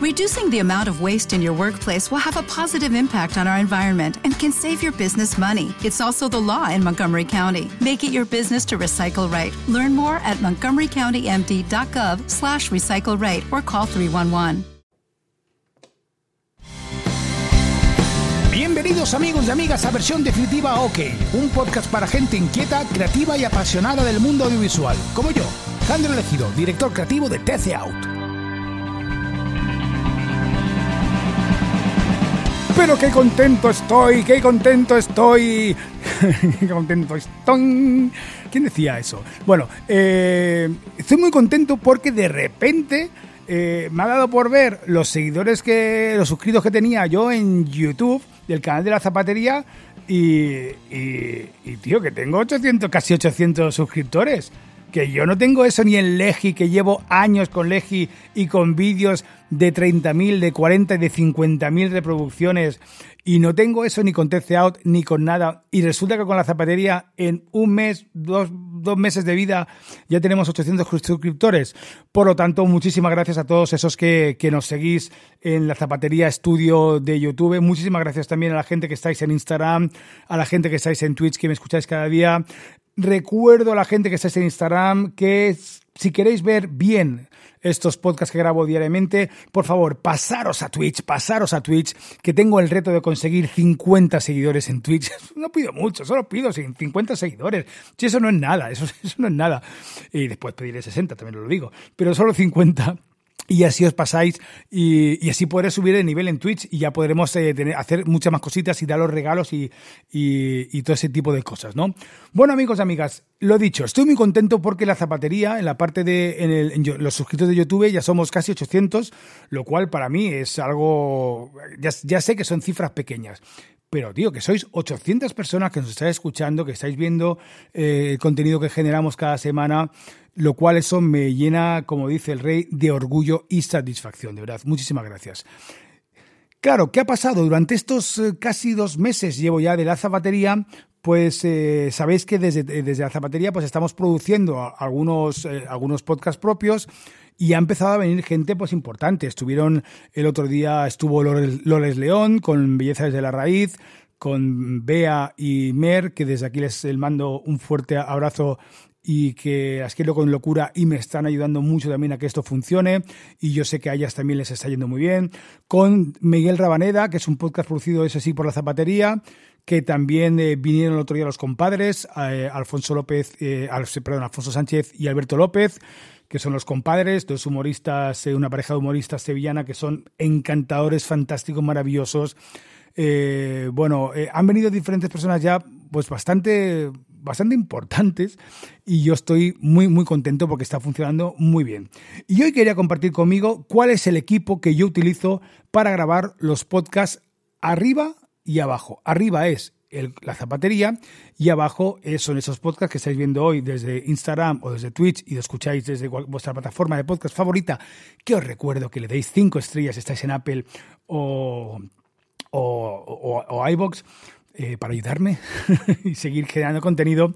Reducing the amount of waste in your workplace will have a positive impact on our environment and can save your business money. It's also the law in Montgomery County. Make it your business to recycle right. Learn more at montgomerycountymd.gov slash recycle right or call 311. Bienvenidos amigos y amigas a Versión Definitiva OK, un podcast para gente inquieta, creativa y apasionada del mundo audiovisual, como yo, Jandro Elegido, director creativo de TC Out. Pero qué contento estoy, qué contento estoy, qué contento estoy. ¿Quién decía eso? Bueno, eh, estoy muy contento porque de repente eh, me ha dado por ver los seguidores que, los suscritos que tenía yo en YouTube del canal de la zapatería y, y, y tío, que tengo 800, casi 800 suscriptores que yo no tengo eso ni en Legi, que llevo años con Legi y con vídeos de 30.000, de 40 y de 50.000 reproducciones y no tengo eso ni con TC Out ni con nada y resulta que con la zapatería en un mes, dos, dos meses de vida ya tenemos 800 suscriptores. Por lo tanto, muchísimas gracias a todos esos que, que nos seguís en la zapatería estudio de YouTube. Muchísimas gracias también a la gente que estáis en Instagram, a la gente que estáis en Twitch, que me escucháis cada día. Recuerdo a la gente que estáis en Instagram que si queréis ver bien estos podcasts que grabo diariamente, por favor, pasaros a Twitch, pasaros a Twitch, que tengo el reto de conseguir 50 seguidores en Twitch. No pido mucho, solo pido 50 seguidores. Si eso no es nada, eso, no es nada. Y después pediré 60, también lo digo, pero solo 50 y así os pasáis y, así podré subir el nivel en Twitch y ya podremos eh, hacer muchas más cositas y dar los regalos y, todo ese tipo de cosas, ¿no? Bueno, amigos y amigas, lo dicho, estoy muy contento porque la zapatería, en la parte de en los suscritos de YouTube, ya somos casi 800, lo cual para mí es algo, ya, sé que son cifras pequeñas, pero, tío, que sois 800 personas que nos estáis escuchando, que estáis viendo eh, el contenido que generamos cada semana lo cual eso me llena, como dice el rey, de orgullo y satisfacción, de verdad. Muchísimas gracias. Claro, ¿qué ha pasado? Durante estos eh, casi dos meses llevo ya de la zapatería, pues eh, sabéis que desde, desde, la zapatería pues estamos produciendo algunos, eh, algunos podcasts propios y ha empezado a venir gente pues importante. Estuvieron el otro día, estuvo Lores, León con Belleza desde la Raíz, con Bea y Mer, que desde aquí les mando un fuerte abrazo y que asquero con locura y me están ayudando mucho también a que esto funcione y yo sé que a ellas también les está yendo muy bien. Con Miguel Rabaneda, que es un podcast producido ese sí por la zapatería, que también eh, vinieron el otro día los compadres, eh, Alfonso López, eh, perdón, Alfonso Sánchez y Alberto López, que son los compadres, dos humoristas, una pareja de humoristas sevillana que son encantadores, fantásticos, maravillosos. bueno, han venido diferentes personas ya, pues bastante bastante importantes y yo estoy muy muy contento porque está funcionando muy bien. Y hoy quería compartir conmigo cuál es el equipo que yo utilizo para grabar los podcasts arriba y abajo. Arriba es la zapatería y abajo son esos podcasts que estáis viendo hoy desde Instagram o desde Twitch y lo escucháis desde vuestra plataforma de podcast favorita, que os recuerdo que le deis cinco estrellas si estáis en Apple o, o, o iBox eh, para ayudarme y seguir generando contenido.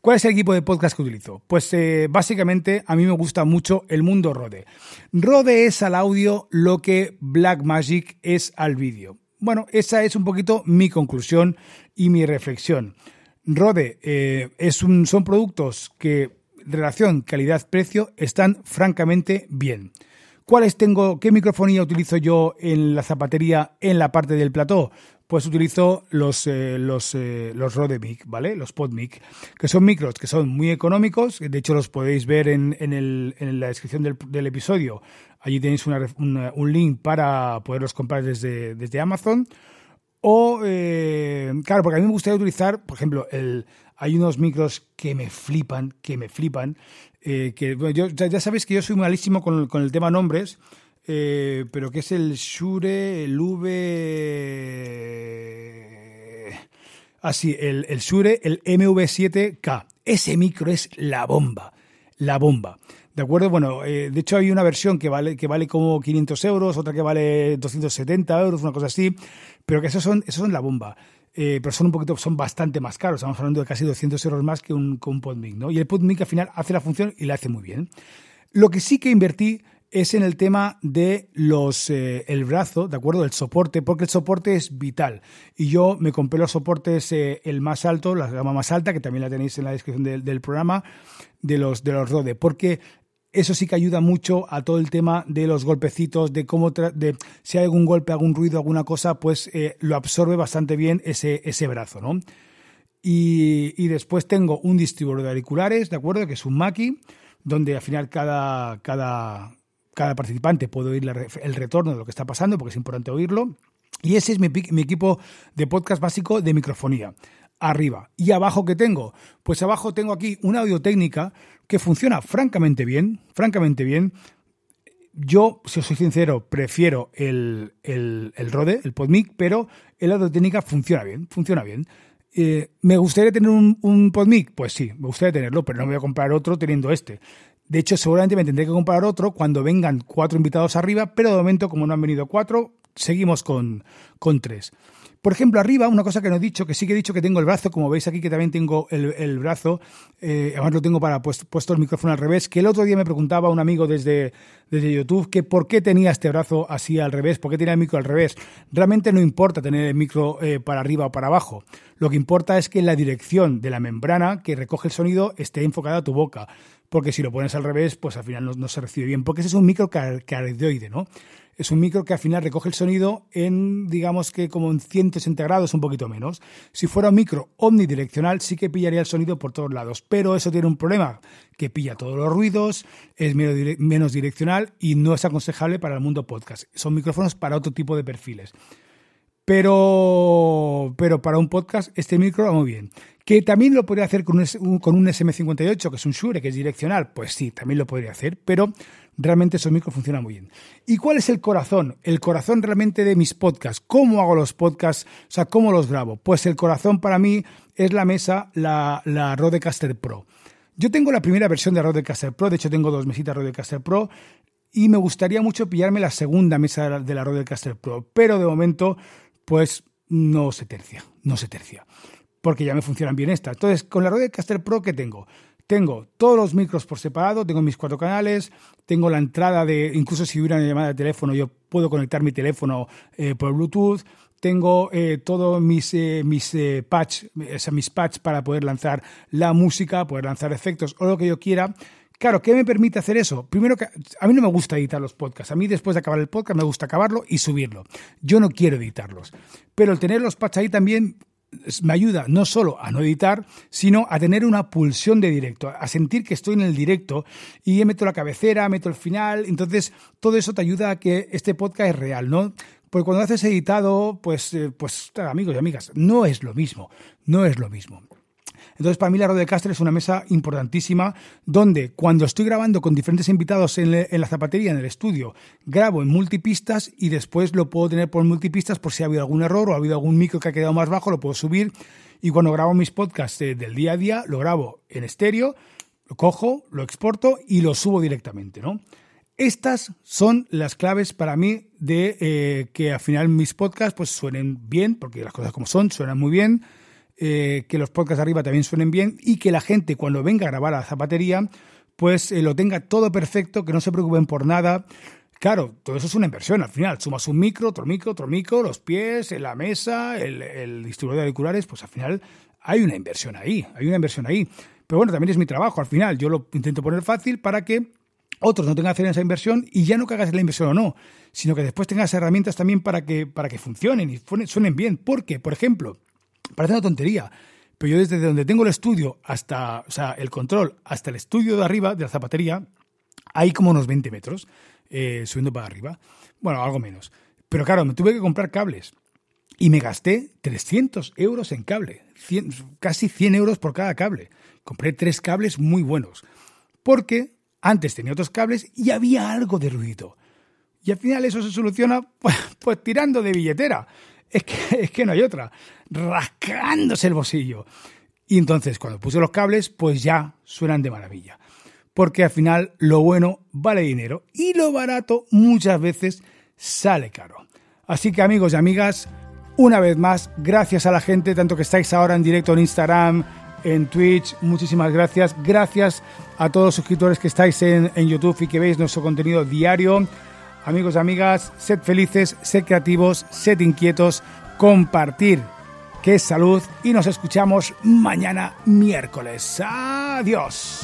¿Cuál es el equipo de podcast que utilizo? Pues eh, básicamente a mí me gusta mucho el mundo Rode. Rode es al audio lo que Blackmagic es al vídeo. Bueno, esa es un poquito mi conclusión y mi reflexión. Rode eh, es son productos que relación calidad-precio están francamente bien. ¿Cuáles tengo? ¿Qué microfonía utilizo yo en la zapatería en la parte del plató? Pues utilizo los, eh, los, eh, los ¿vale? Los PodMic, que son micros que son muy económicos, de hecho los podéis ver en, en, el, en la descripción del, del, episodio. Allí tenéis una, un link para poderlos comprar desde, desde Amazon. O, eh, claro, porque a mí me gustaría utilizar, por ejemplo, el, hay unos micros que me flipan, que me flipan, eh, que yo, ya, sabéis que yo soy malísimo con, con el tema nombres, eh, pero que es el Shure, el V... Así, el, el Shure, el MV7K. Ese micro es la bomba, la bomba. ¿De acuerdo? Bueno, eh, de hecho hay una versión que vale, que vale como 500 euros, otra que vale 270 euros, una cosa así, pero que esos son, esos son la bomba. Eh, pero son un poquito, son bastante más caros. Estamos hablando de casi 200 euros más que un, que un PodMic, ¿no? Y el PodMic al final hace la función y la hace muy bien. Lo que sí que invertí es en el tema de los eh, el brazo, ¿de acuerdo? El soporte, porque el soporte es vital. Y yo me compré los soportes eh, el más alto, la gama más alta, que también la tenéis en la descripción del, programa, de los, de los Rode, porque eso sí que ayuda mucho a todo el tema de los golpecitos, de cómo, de, si hay algún golpe, algún ruido, alguna cosa, pues eh, lo absorbe bastante bien ese, ese brazo, ¿no? Y, después tengo un distribuidor de auriculares, ¿de acuerdo? Que es un Mackie, donde al final cada, cada, cada participante puede oír el retorno de lo que está pasando, porque es importante oírlo. Y ese es mi, equipo de podcast básico de microfonía arriba. ¿Y abajo qué tengo? Pues abajo tengo aquí una audio técnica que funciona francamente bien, francamente bien. Yo, si os soy sincero, prefiero el, el, el Rode, el PodMic, pero el audio técnica funciona bien, funciona bien. Eh, ¿Me gustaría tener un, un PodMic? Pues sí, me gustaría tenerlo, pero no me voy a comprar otro teniendo este. De hecho, seguramente me tendré que comprar otro cuando vengan cuatro invitados arriba, pero de momento, como no han venido cuatro, seguimos con, con tres. Por ejemplo, arriba, una cosa que no he dicho, que sí que he dicho que tengo el brazo, como veis aquí que también tengo el, brazo, eh, además lo tengo para pues, puesto el micrófono al revés, que el otro día me preguntaba un amigo desde, desde YouTube que por qué tenía este brazo así al revés, por qué tenía el micro al revés. Realmente no importa tener el micro eh, para arriba o para abajo. Lo que importa es que la dirección de la membrana que recoge el sonido esté enfocada a tu boca porque si lo pones al revés, pues al final no, se recibe bien, porque ese es un micro cardioide, ¿no? Es un micro que al final recoge el sonido en, digamos que como en 160 grados, un poquito menos. Si fuera un micro omnidireccional, sí que pillaría el sonido por todos lados, pero eso tiene un problema, que pilla todos los ruidos, es menos direccional y no es aconsejable para el mundo podcast. Son micrófonos para otro tipo de perfiles. Pero, pero para un podcast este micro va muy bien. Que también lo podría hacer con un, con un SM58, que es un Shure, que es direccional. Pues sí, también lo podría hacer, pero realmente esos micros funcionan muy bien. ¿Y cuál es el corazón? El corazón realmente de mis podcasts. ¿Cómo hago los podcasts? O sea, ¿cómo los grabo? Pues el corazón para mí es la mesa, la, la Rodecaster Pro. Yo tengo la primera versión de Rodecaster Pro, de hecho tengo dos mesitas Rodecaster Pro, y me gustaría mucho pillarme la segunda mesa de la Rodecaster Pro, pero de momento pues no se tercia, no se tercia, porque ya me funcionan bien estas. Entonces, con la Rodecaster Pro, ¿qué tengo? Tengo todos los micros por separado, tengo mis cuatro canales, tengo la entrada de, incluso si hubiera una llamada de teléfono, yo puedo conectar mi teléfono eh, por Bluetooth, tengo eh, todos mis, eh, mis patch, mis patch para poder lanzar la música, poder lanzar efectos o lo que yo quiera. Claro, ¿qué me permite hacer eso? Primero que a mí no me gusta editar los podcasts. A mí después de acabar el podcast me gusta acabarlo y subirlo. Yo no quiero editarlos. Pero el tener los patches ahí también me ayuda no solo a no editar, sino a tener una pulsión de directo, a sentir que estoy en el directo y meto la cabecera, meto el final. Entonces, todo eso te ayuda a que este podcast es real, ¿no? Porque cuando haces editado, pues, eh, pues amigos y amigas, no es lo mismo, no es lo mismo. Entonces, para mí la Rodecaster es una mesa importantísima donde cuando estoy grabando con diferentes invitados en, la zapatería, en el estudio, grabo en multipistas y después lo puedo tener por multipistas por si ha habido algún error o ha habido algún micro que ha quedado más bajo, lo puedo subir. Y cuando grabo mis podcasts eh, del día a día, lo grabo en estéreo, lo cojo, lo exporto y lo subo directamente, ¿no? Estas son las claves para mí de eh, que al final mis podcasts pues suenen bien, porque las cosas como son, suenan muy bien, eh, que los podcasts arriba también suenen bien y que la gente cuando venga a grabar a la zapatería pues eh, lo tenga todo perfecto, que no se preocupen por nada. Claro, todo eso es una inversión. Al final, sumas un micro, otro micro, otro micro, los pies, la mesa, el, el distribuidor de auriculares, pues al final hay una inversión ahí, hay una inversión ahí. Pero bueno, también es mi trabajo. Al final, yo lo intento poner fácil para que otros no tengan que hacer esa inversión y ya no que hagas la inversión o no, sino que después tengas herramientas también para que, para que funcionen y suenen bien. Porque, por ejemplo, Parece una tontería, pero yo desde donde tengo el estudio hasta, el control hasta el estudio de arriba de la zapatería, hay como unos 20 metros eh, subiendo para arriba. Bueno, algo menos. Pero claro, me tuve que comprar cables y me gasté 300 euros en cable, casi 100 euros por cada cable. Compré tres cables muy buenos, porque antes tenía otros cables y había algo de ruido. Y al final eso se soluciona pues, pues tirando de billetera es que, es que no hay otra, rascándose el bolsillo. Y entonces cuando puse los cables, pues ya suenan de maravilla. Porque al final lo bueno vale dinero y lo barato muchas veces sale caro. Así que amigos y amigas, una vez más, gracias a la gente, tanto que estáis ahora en directo en Instagram, en Twitch. Muchísimas gracias. Gracias a todos los suscriptores que estáis en, en YouTube y que veis nuestro contenido diario. Amigos, amigas, sed felices, sed creativos, sed inquietos, compartir, que es salud, y nos escuchamos mañana miércoles. Adiós.